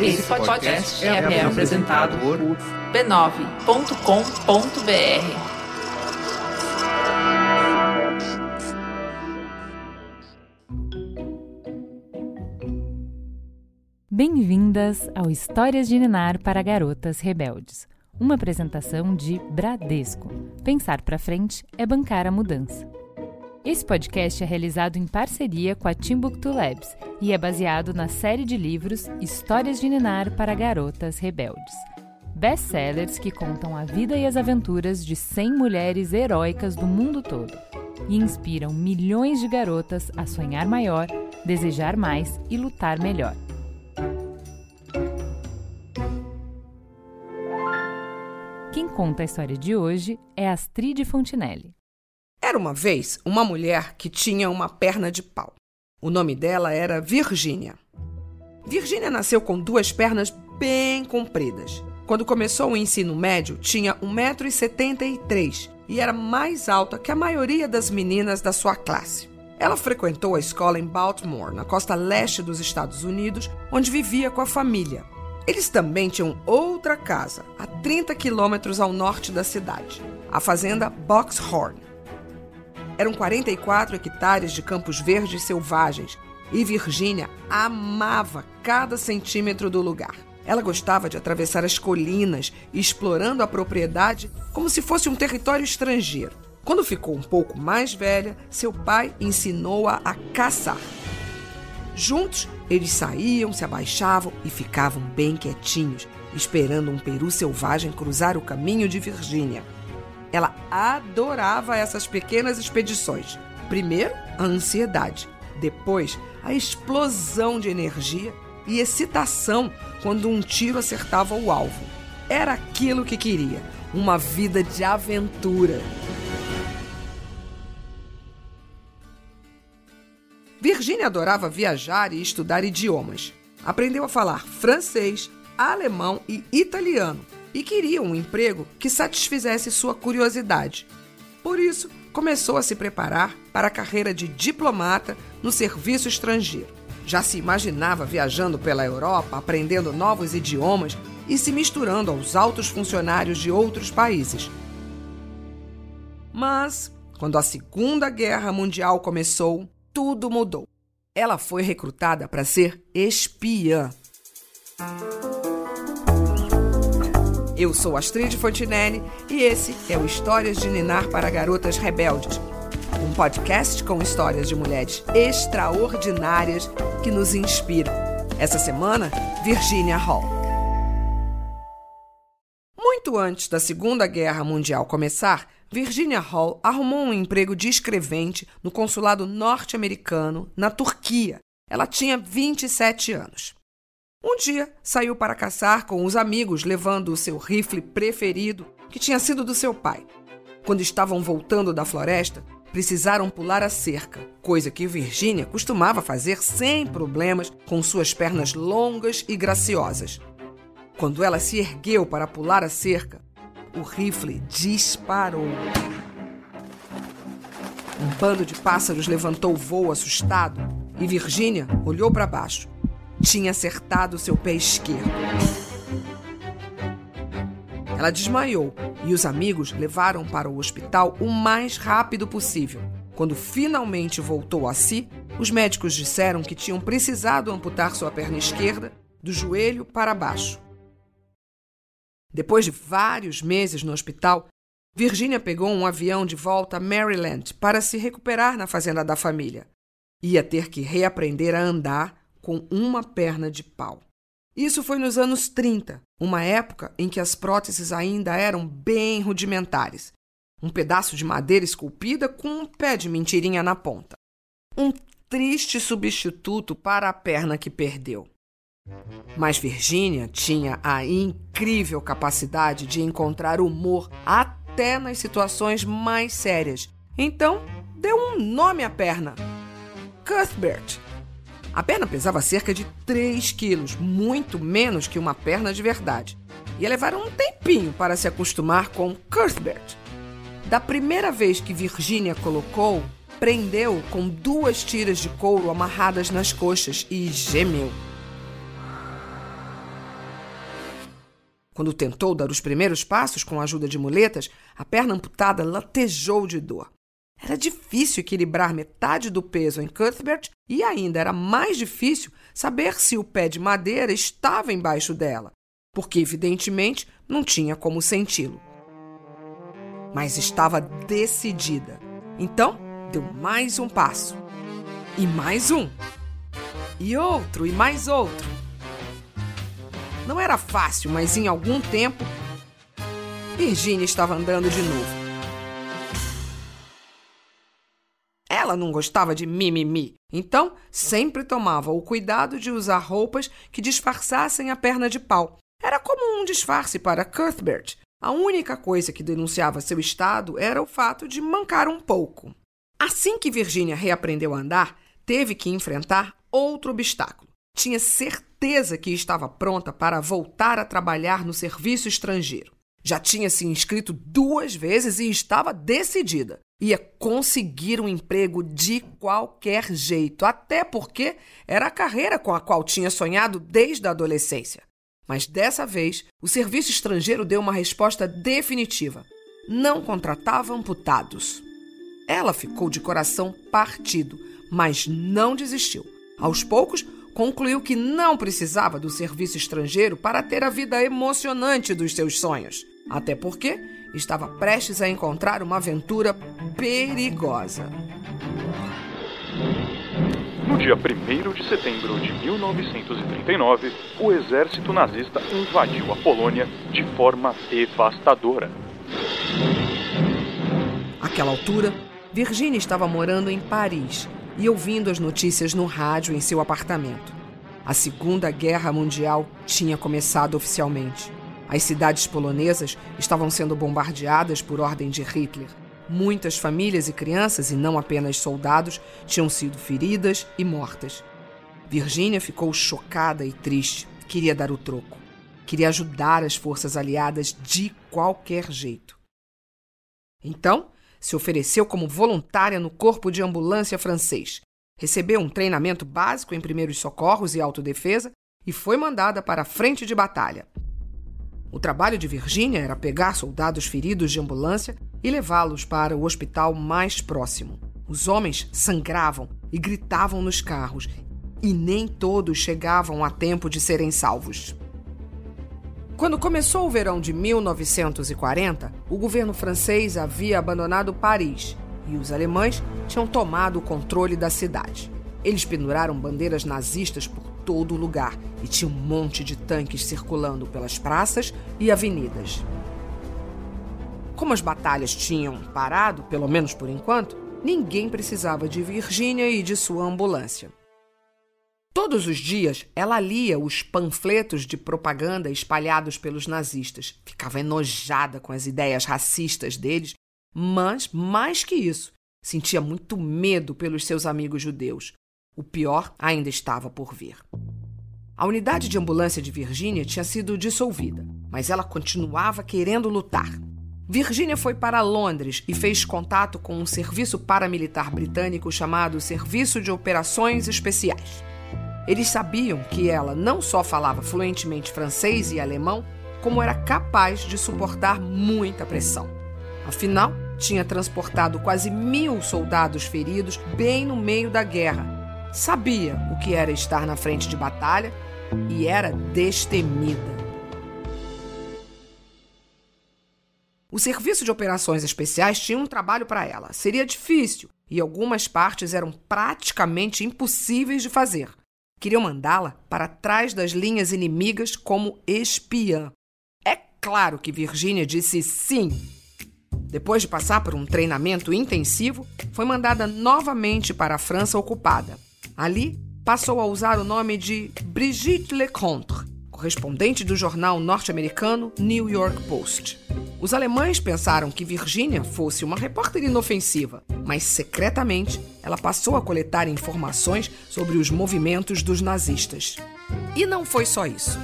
Esse podcast é, é apresentado por b9.com.br. Bem-vindas ao Histórias de Ninar para Garotas Rebeldes, uma apresentação de Bradesco. Pensar para frente é bancar a mudança. Esse podcast é realizado em parceria com a Timbuktu Labs e é baseado na série de livros Histórias de Ninar para Garotas Rebeldes. Best-sellers que contam a vida e as aventuras de 100 mulheres heróicas do mundo todo e inspiram milhões de garotas a sonhar maior, desejar mais e lutar melhor. Quem conta a história de hoje é Astrid Fontinelli. Era uma vez uma mulher que tinha uma perna de pau. O nome dela era Virgínia. Virgínia nasceu com duas pernas bem compridas. Quando começou o ensino médio, tinha 1,73m e era mais alta que a maioria das meninas da sua classe. Ela frequentou a escola em Baltimore, na costa leste dos Estados Unidos, onde vivia com a família. Eles também tinham outra casa, a 30 quilômetros ao norte da cidade, a fazenda Boxhorn. Eram 44 hectares de campos verdes selvagens e Virgínia amava cada centímetro do lugar. Ela gostava de atravessar as colinas, explorando a propriedade como se fosse um território estrangeiro. Quando ficou um pouco mais velha, seu pai ensinou-a a caçar. Juntos, eles saíam, se abaixavam e ficavam bem quietinhos, esperando um peru selvagem cruzar o caminho de Virgínia. Ela adorava essas pequenas expedições. Primeiro, a ansiedade, depois, a explosão de energia e excitação quando um tiro acertava o alvo. Era aquilo que queria, uma vida de aventura. Virginia adorava viajar e estudar idiomas. Aprendeu a falar francês, alemão e italiano e queria um emprego que satisfizesse sua curiosidade. Por isso, começou a se preparar para a carreira de diplomata no serviço estrangeiro. Já se imaginava viajando pela Europa, aprendendo novos idiomas e se misturando aos altos funcionários de outros países. Mas, quando a Segunda Guerra Mundial começou, tudo mudou. Ela foi recrutada para ser espiã. Eu sou Astrid Fontinelli e esse é o Histórias de Ninar para Garotas Rebeldes, um podcast com histórias de mulheres extraordinárias que nos inspiram. Essa semana, Virginia Hall. Muito antes da Segunda Guerra Mundial começar, Virginia Hall arrumou um emprego de escrevente no consulado norte-americano na Turquia. Ela tinha 27 anos. Um dia saiu para caçar com os amigos, levando o seu rifle preferido, que tinha sido do seu pai. Quando estavam voltando da floresta, precisaram pular a cerca, coisa que Virginia costumava fazer sem problemas com suas pernas longas e graciosas. Quando ela se ergueu para pular a cerca, o rifle disparou. Um bando de pássaros levantou o voo assustado e Virginia olhou para baixo tinha acertado seu pé esquerdo. Ela desmaiou e os amigos levaram para o hospital o mais rápido possível. Quando finalmente voltou a si, os médicos disseram que tinham precisado amputar sua perna esquerda do joelho para baixo. Depois de vários meses no hospital, Virginia pegou um avião de volta a Maryland para se recuperar na fazenda da família. Ia ter que reaprender a andar com uma perna de pau. Isso foi nos anos 30, uma época em que as próteses ainda eram bem rudimentares. Um pedaço de madeira esculpida com um pé de mentirinha na ponta. Um triste substituto para a perna que perdeu. Mas Virginia tinha a incrível capacidade de encontrar humor até nas situações mais sérias. Então, deu um nome à perna: Cuthbert. A perna pesava cerca de 3 quilos, muito menos que uma perna de verdade. Ia levar um tempinho para se acostumar com Cuthbert. Da primeira vez que Virginia colocou, prendeu com duas tiras de couro amarradas nas coxas e gemeu. Quando tentou dar os primeiros passos com a ajuda de muletas, a perna amputada latejou de dor. Era difícil equilibrar metade do peso em Cuthbert e ainda era mais difícil saber se o pé de madeira estava embaixo dela, porque evidentemente não tinha como senti-lo. Mas estava decidida. Então, deu mais um passo. E mais um. E outro, e mais outro. Não era fácil, mas em algum tempo, Virginia estava andando de novo. Ela não gostava de mimimi, então sempre tomava o cuidado de usar roupas que disfarçassem a perna de pau. Era como um disfarce para Cuthbert. A única coisa que denunciava seu estado era o fato de mancar um pouco. Assim que Virginia reaprendeu a andar, teve que enfrentar outro obstáculo. Tinha certeza que estava pronta para voltar a trabalhar no serviço estrangeiro. Já tinha se inscrito duas vezes e estava decidida. Ia conseguir um emprego de qualquer jeito, até porque era a carreira com a qual tinha sonhado desde a adolescência. Mas dessa vez, o serviço estrangeiro deu uma resposta definitiva: não contratava amputados. Ela ficou de coração partido, mas não desistiu. Aos poucos, concluiu que não precisava do serviço estrangeiro para ter a vida emocionante dos seus sonhos. Até porque estava prestes a encontrar uma aventura perigosa. No dia 1 de setembro de 1939, o exército nazista invadiu a Polônia de forma devastadora. Àquela altura, Virginia estava morando em Paris e ouvindo as notícias no rádio em seu apartamento. A Segunda Guerra Mundial tinha começado oficialmente. As cidades polonesas estavam sendo bombardeadas por ordem de Hitler. Muitas famílias e crianças, e não apenas soldados, tinham sido feridas e mortas. Virginia ficou chocada e triste. Queria dar o troco. Queria ajudar as forças aliadas de qualquer jeito. Então, se ofereceu como voluntária no Corpo de Ambulância francês. Recebeu um treinamento básico em primeiros socorros e autodefesa e foi mandada para a frente de batalha. O trabalho de Virginia era pegar soldados feridos de ambulância e levá-los para o hospital mais próximo. Os homens sangravam e gritavam nos carros, e nem todos chegavam a tempo de serem salvos. Quando começou o verão de 1940, o governo francês havia abandonado Paris e os alemães tinham tomado o controle da cidade. Eles penduraram bandeiras nazistas por todo lugar e tinha um monte de tanques circulando pelas praças e avenidas. Como as batalhas tinham parado, pelo menos por enquanto, ninguém precisava de Virgínia e de sua ambulância. Todos os dias ela lia os panfletos de propaganda espalhados pelos nazistas. Ficava enojada com as ideias racistas deles, mas, mais que isso, sentia muito medo pelos seus amigos judeus. O pior ainda estava por vir. A unidade de ambulância de Virgínia tinha sido dissolvida, mas ela continuava querendo lutar. Virgínia foi para Londres e fez contato com um serviço paramilitar britânico chamado Serviço de Operações Especiais. Eles sabiam que ela não só falava fluentemente francês e alemão, como era capaz de suportar muita pressão. Afinal, tinha transportado quase mil soldados feridos bem no meio da guerra sabia o que era estar na frente de batalha e era destemida. O serviço de operações especiais tinha um trabalho para ela. Seria difícil e algumas partes eram praticamente impossíveis de fazer. Queriam mandá-la para trás das linhas inimigas como espiã. É claro que Virginia disse sim. Depois de passar por um treinamento intensivo, foi mandada novamente para a França ocupada. Ali, passou a usar o nome de Brigitte Lecontre, correspondente do jornal norte-americano New York Post. Os alemães pensaram que Virginia fosse uma repórter inofensiva, mas secretamente ela passou a coletar informações sobre os movimentos dos nazistas. E não foi só isso.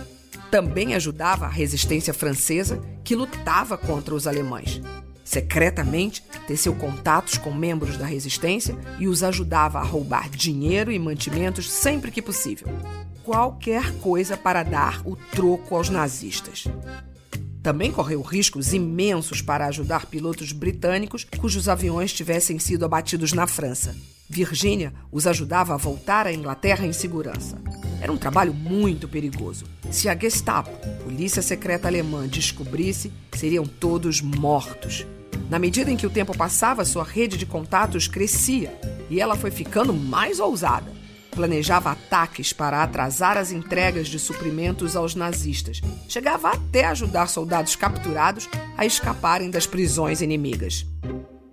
Também ajudava a resistência francesa que lutava contra os alemães. Secretamente, teceu contatos com membros da resistência e os ajudava a roubar dinheiro e mantimentos sempre que possível. Qualquer coisa para dar o troco aos nazistas. Também correu riscos imensos para ajudar pilotos britânicos cujos aviões tivessem sido abatidos na França. Virginia os ajudava a voltar à Inglaterra em segurança. Era um trabalho muito perigoso. Se a Gestapo, polícia secreta alemã, descobrisse, seriam todos mortos. Na medida em que o tempo passava, sua rede de contatos crescia e ela foi ficando mais ousada. Planejava ataques para atrasar as entregas de suprimentos aos nazistas. Chegava até a ajudar soldados capturados a escaparem das prisões inimigas.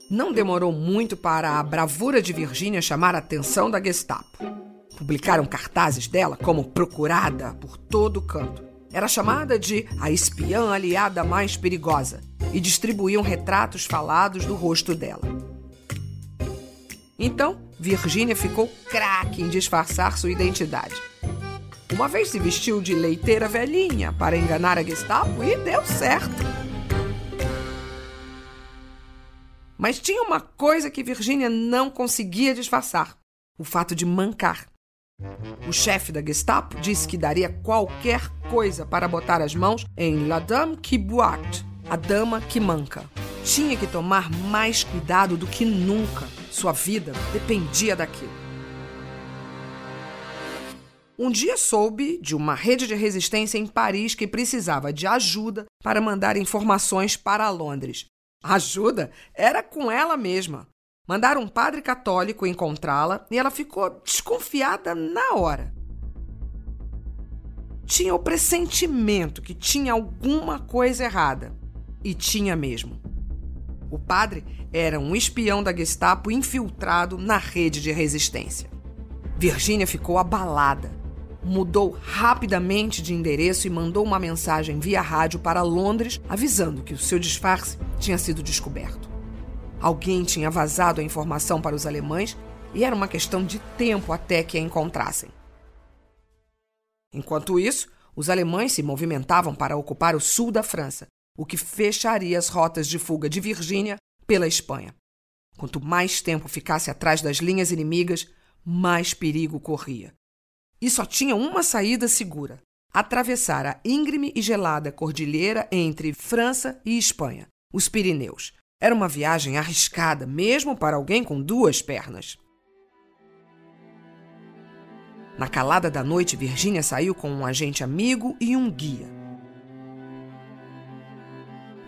Não demorou muito para a bravura de Virginia chamar a atenção da Gestapo. Publicaram cartazes dela como procurada por todo canto. Era chamada de a espiã aliada mais perigosa e distribuíam retratos falados do rosto dela. Então, Virginia ficou craque em disfarçar sua identidade. Uma vez se vestiu de leiteira velhinha para enganar a Gestapo e deu certo. Mas tinha uma coisa que Virginia não conseguia disfarçar: o fato de mancar. O chefe da Gestapo disse que daria qualquer coisa para botar as mãos em La Dame qui boite, a dama que manca. Tinha que tomar mais cuidado do que nunca. Sua vida dependia daquilo. Um dia soube de uma rede de resistência em Paris que precisava de ajuda para mandar informações para Londres. Ajuda era com ela mesma. Mandaram um padre católico encontrá-la e ela ficou desconfiada na hora. Tinha o pressentimento que tinha alguma coisa errada. E tinha mesmo. O padre era um espião da Gestapo infiltrado na rede de resistência. Virginia ficou abalada. Mudou rapidamente de endereço e mandou uma mensagem via rádio para Londres avisando que o seu disfarce tinha sido descoberto. Alguém tinha vazado a informação para os alemães e era uma questão de tempo até que a encontrassem. Enquanto isso, os alemães se movimentavam para ocupar o sul da França, o que fecharia as rotas de fuga de Virgínia pela Espanha. Quanto mais tempo ficasse atrás das linhas inimigas, mais perigo corria. E só tinha uma saída segura: atravessar a íngreme e gelada cordilheira entre França e Espanha, os Pirineus, era uma viagem arriscada, mesmo para alguém com duas pernas. Na calada da noite, Virginia saiu com um agente amigo e um guia.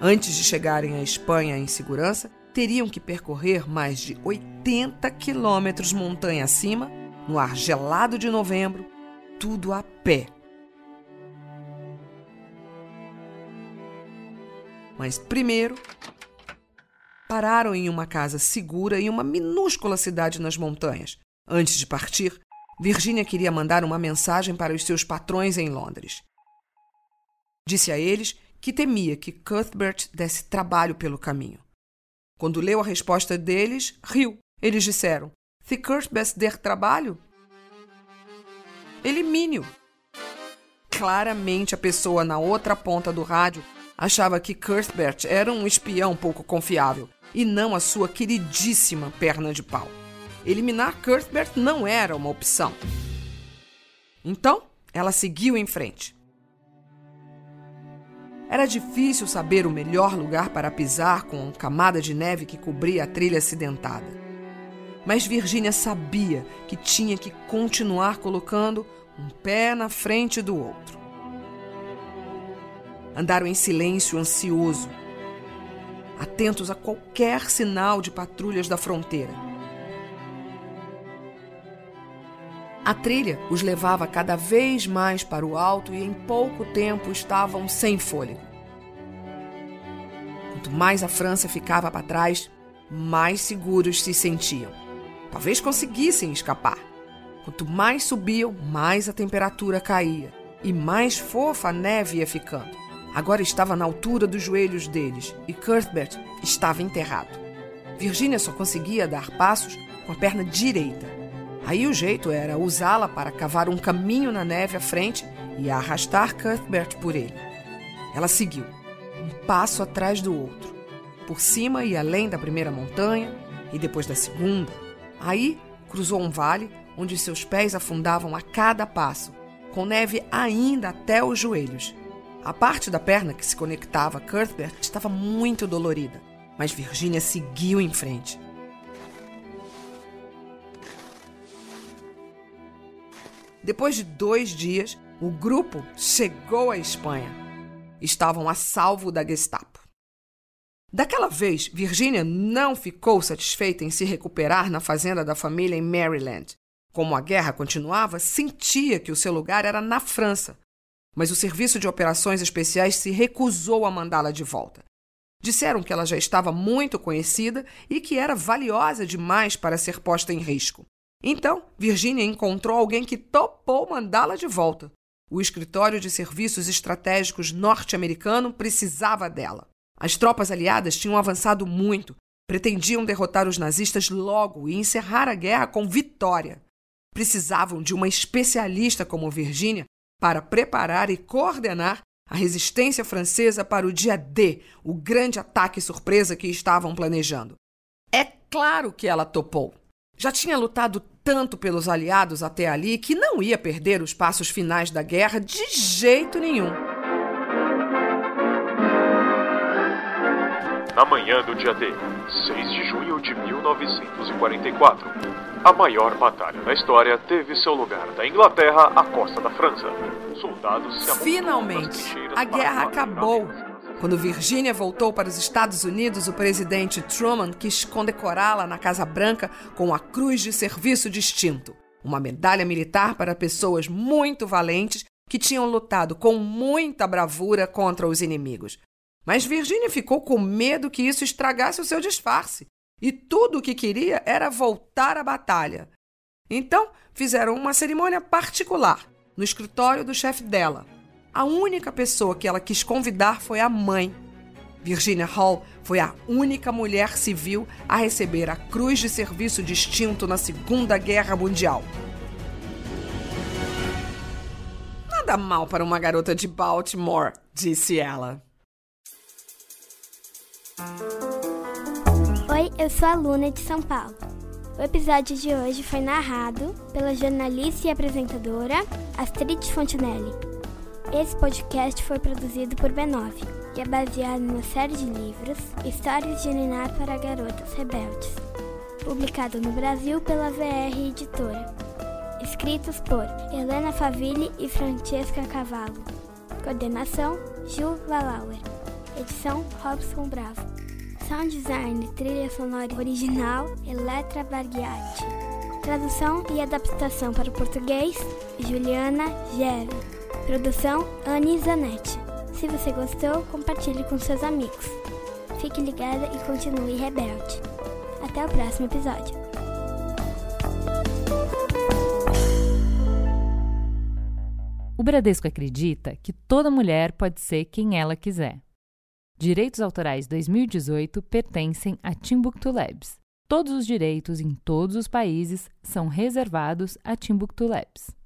Antes de chegarem à Espanha em segurança, teriam que percorrer mais de 80 quilômetros montanha acima, no ar gelado de novembro, tudo a pé. Mas primeiro pararam em uma casa segura em uma minúscula cidade nas montanhas. Antes de partir, Virginia queria mandar uma mensagem para os seus patrões em Londres. Disse a eles que temia que Cuthbert desse trabalho pelo caminho. Quando leu a resposta deles, riu. Eles disseram: Se Cuthbert der trabalho, elimine-o. Claramente, a pessoa na outra ponta do rádio achava que Cuthbert era um espião pouco confiável e não a sua queridíssima perna de pau. Eliminar Cuthbert não era uma opção. Então, ela seguiu em frente. Era difícil saber o melhor lugar para pisar com a camada de neve que cobria a trilha acidentada. Mas Virginia sabia que tinha que continuar colocando um pé na frente do outro. Andaram em silêncio ansioso, atentos a qualquer sinal de patrulhas da fronteira. A trilha os levava cada vez mais para o alto e em pouco tempo estavam sem fôlego. Quanto mais a França ficava para trás, mais seguros se sentiam. Talvez conseguissem escapar. Quanto mais subiam, mais a temperatura caía e mais fofa a neve ia ficando. Agora estava na altura dos joelhos deles e Cuthbert estava enterrado. Virginia só conseguia dar passos com a perna direita. Aí o jeito era usá-la para cavar um caminho na neve à frente e arrastar Cuthbert por ele. Ela seguiu, um passo atrás do outro, por cima e além da primeira montanha e depois da segunda. Aí cruzou um vale onde seus pés afundavam a cada passo, com neve ainda até os joelhos A parte da perna que se conectava a Cuthbert estava muito dolorida, mas Virginia seguiu em frente. Depois de dois dias, o grupo chegou à Espanha. Estavam a salvo da Gestapo. Daquela vez, Virginia não ficou satisfeita em se recuperar na fazenda da família em Maryland. Como a guerra continuava, sentia que o seu lugar era na França. Mas o Serviço de Operações Especiais se recusou a mandá-la de volta. Disseram que ela já estava muito conhecida e que era valiosa demais para ser posta em risco. Então, Virginia encontrou alguém que topou mandá-la de volta. O escritório de serviços estratégicos norte-americano precisava dela. As tropas aliadas tinham avançado muito, pretendiam derrotar os nazistas logo e encerrar a guerra com vitória. Precisavam de uma especialista como Virginia para preparar e coordenar a resistência francesa para o dia D, o grande ataque surpresa que estavam planejando. É claro que ela topou. Já tinha lutado tanto pelos aliados até ali que não ia perder os passos finais da guerra de jeito nenhum. Na manhã do dia D, 6 de de 1944, a maior batalha da história teve seu lugar da Inglaterra à costa da França. Soldados se Finalmente, a guerra acabou. Quando Virginia voltou para os Estados Unidos, o presidente Truman quis condecorá-la na Casa Branca com a Cruz de Serviço Distinto, uma medalha militar para pessoas muito valentes que tinham lutado com muita bravura contra os inimigos. Mas Virginia ficou com medo que isso estragasse o seu disfarce, e tudo o que queria era voltar à batalha. Então, fizeram uma cerimônia particular no escritório do chefe dela, a única pessoa que ela quis convidar foi a mãe. Virginia Hall foi a única mulher civil a receber a Cruz de Serviço Distinto na Segunda Guerra Mundial. Nada mal para uma garota de Baltimore, disse ela. Oi, eu sou a Luna de São Paulo. O episódio de hoje foi narrado pela jornalista e apresentadora Astrid Fontenelle. Esse podcast foi produzido por B9 e é baseado na série de livros Histórias de Ninar para Garotas Rebeldes, publicado no Brasil pela VR Editora. Escritos por Helena Favilli e Francesca Cavallo. Coordenação: Gil Valauer. Edição: Robson Bravo. Sound design trilha sonora original Eletra Barghiati. Tradução e adaptação para o português: Juliana Gera. Produção Anne Zanetti. Se você gostou, compartilhe com seus amigos. Fique ligada e continue rebelde. Até o próximo episódio. O Bradesco acredita que toda mulher pode ser quem ela quiser. Direitos Autorais 2018 pertencem a Timbuktu Labs. Todos os direitos em todos os países são reservados a Timbuktu Labs.